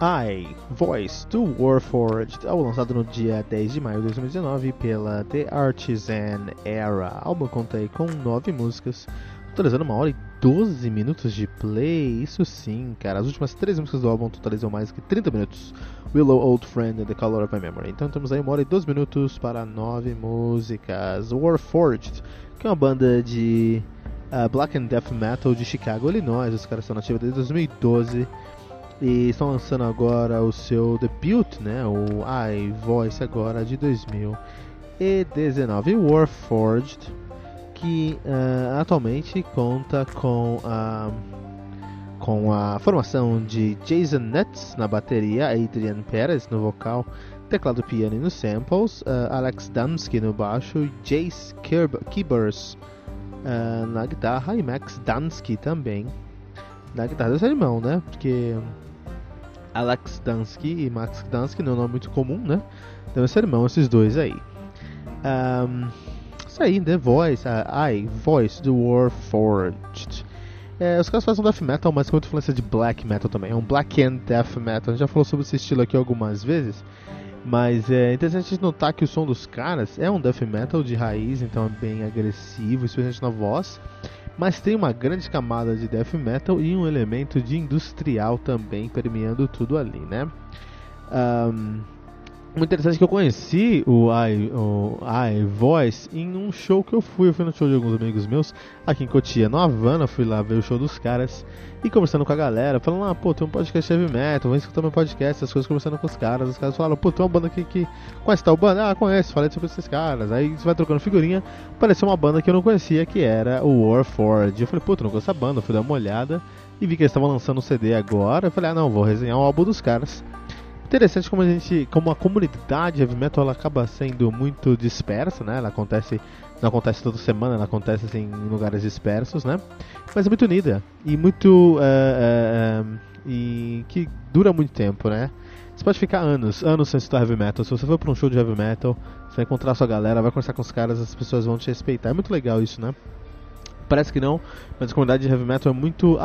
I, Voice do Warforged, álbum lançado no dia 10 de maio de 2019 pela The Artisan Era. O álbum conta aí com 9 músicas, totalizando uma hora e 12 minutos de play. Isso sim, cara. As últimas 3 músicas do álbum totalizam mais que 30 minutos. Willow Old Friend and The Color of My Memory. Então temos aí uma hora e 12 minutos para 9 músicas. Warforged, que é uma banda de uh, Black and Death Metal de Chicago, Illinois. Os caras estão nativos desde 2012 e estão lançando agora o seu debut, né, o I Voice agora de 2019, Warforged, que uh, atualmente conta com a com a formação de Jason Nuts na bateria, Adrian Perez no vocal, teclado piano e nos samples, uh, Alex Damsky no baixo, Jace Kibers uh, na guitarra e Max Dansky também na guitarra. Ser irmão, né? Porque Alex Dansky e Max Dansky, não é um nome muito comum, né? Então esse irmão, esses dois aí. Um, isso aí, The Voice, a I, Voice do Warforged. É, os caras fazem death metal, mas com muita influência de black metal também. É um black and death metal. A gente já falou sobre esse estilo aqui algumas vezes. Mas é interessante notar que o som dos caras é um death metal de raiz, então é bem agressivo, especialmente na voz mas tem uma grande camada de death metal e um elemento de industrial também permeando tudo ali, né? Um, muito interessante que eu conheci o I, o I Voice em um show que eu fui. Eu fui no show de alguns amigos meus aqui em Cotia, no Havana. Fui lá ver o show dos caras e conversando com a galera. Falando, ah, pô, tem um podcast heavy metal, vem escutar meu podcast, essas coisas, conversando com os caras. Os caras falaram, pô, tem uma banda aqui que. Conhece tal banda? Ah, conhece, falei sobre esses caras. Aí você vai trocando figurinha. Apareceu uma banda que eu não conhecia, que era o Warforged. Eu falei, pô, tu não conhece essa banda? Eu fui dar uma olhada e vi que eles estavam lançando um CD agora. Eu falei, ah, não, vou resenhar o álbum dos caras. Interessante como a gente, como a comunidade heavy metal ela acaba sendo muito dispersa, né? Ela acontece, não acontece toda semana, ela acontece assim, em lugares dispersos, né? Mas é muito unida e muito é, é, e que dura muito tempo, né? Você pode ficar anos, anos sem estudar heavy metal. Se você for para um show de heavy metal, você vai encontrar sua galera, vai conversar com os caras, as pessoas vão te respeitar. É muito legal isso, né? Parece que não, mas a comunidade de heavy metal é muito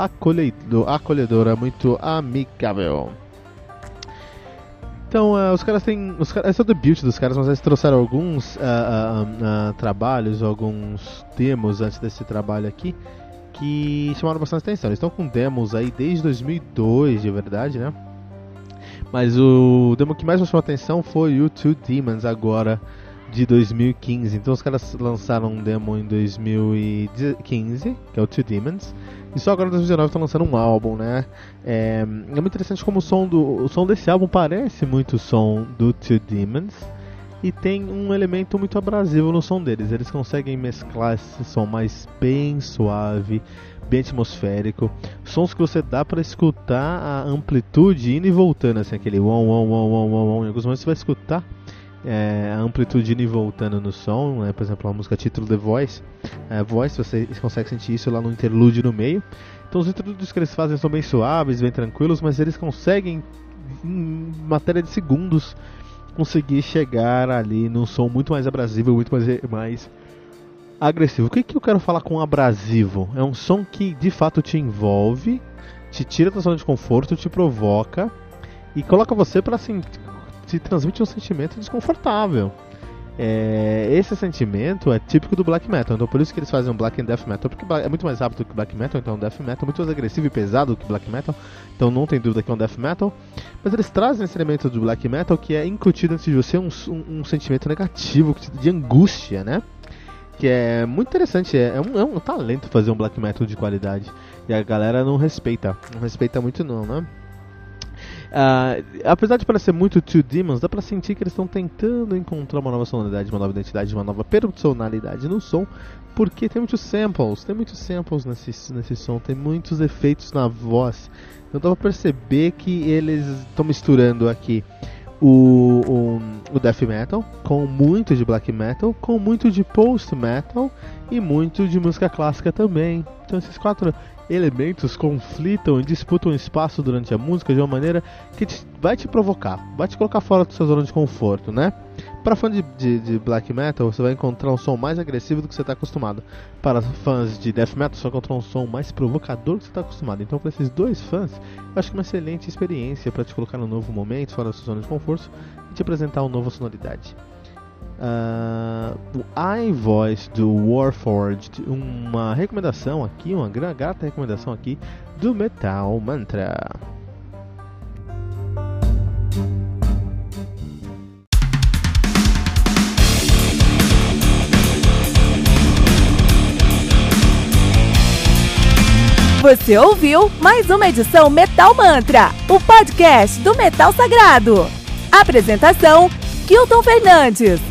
acolhedora, muito amigável. Então, uh, os caras têm. Os, esse é o debut dos caras, mas eles trouxeram alguns uh, uh, trabalhos, alguns demos antes desse trabalho aqui que chamaram bastante atenção. Eles estão com demos aí desde 2002, de verdade, né? Mas o demo que mais me chamou atenção foi o Two Demons, agora de 2015. Então os caras lançaram um demo em 2015, que é o Two Demons. E só agora em 2019 estão lançando um álbum, né? É, é muito interessante como o som, do, o som desse álbum parece muito o som do Two Demons. E tem um elemento muito abrasivo no som deles. Eles conseguem mesclar esse som mais bem suave, bem atmosférico. Sons que você dá para escutar a amplitude indo e voltando, assim, aquele wom, wom, wom, wom, wom. Em alguns momentos você vai escutar é, a e voltando no som, né? por exemplo, a música título The Voice, é, Voice, você consegue sentir isso lá no interlúdio no meio. Então os interlúdios que eles fazem são bem suaves, bem tranquilos, mas eles conseguem, em matéria de segundos, conseguir chegar ali num som muito mais abrasivo, muito mais, mais agressivo. O que, que eu quero falar com abrasivo? É um som que de fato te envolve, te tira da zona de conforto, te provoca e coloca você para assim, te transmite um sentimento desconfortável. É, esse sentimento é típico do black metal, então por isso que eles fazem um black and death metal, porque é muito mais rápido que black metal, então death metal é muito mais agressivo e pesado que black metal, então não tem dúvida que é um death metal, mas eles trazem esse elemento do black metal que é incutido dentro de você um, um, um sentimento negativo, de angústia, né? Que é muito interessante, é, é, um, é um talento fazer um black metal de qualidade, e a galera não respeita, não respeita muito não, né? Uh, apesar de parecer muito Two Demons, dá pra sentir que eles estão tentando encontrar uma nova sonoridade, uma nova identidade, uma nova personalidade no som, porque tem muitos samples, tem muitos samples nesse, nesse som, tem muitos efeitos na voz. Então dá pra perceber que eles estão misturando aqui o, o, o, death metal com muito de black metal, com muito de post metal e muito de música clássica também. Então esses quatro elementos conflitam e disputam espaço durante a música de uma maneira que te, vai te provocar, vai te colocar fora da sua zona de conforto, né? Para fã de, de, de, black metal, você vai encontrar um som mais agressivo do que você está acostumado. Para fãs de death metal, você vai encontrar um som mais provocador do que você está acostumado. Então, para esses dois fãs, eu acho que é uma excelente experiência para te colocar num novo momento, fora da sua zona de conforto e te apresentar uma nova sonoridade. Uh, o iVoice do Warforged, uma recomendação aqui, uma grata recomendação aqui do Metal Mantra. Você ouviu mais uma edição Metal Mantra, o podcast do Metal Sagrado. Apresentação: Kilton Fernandes.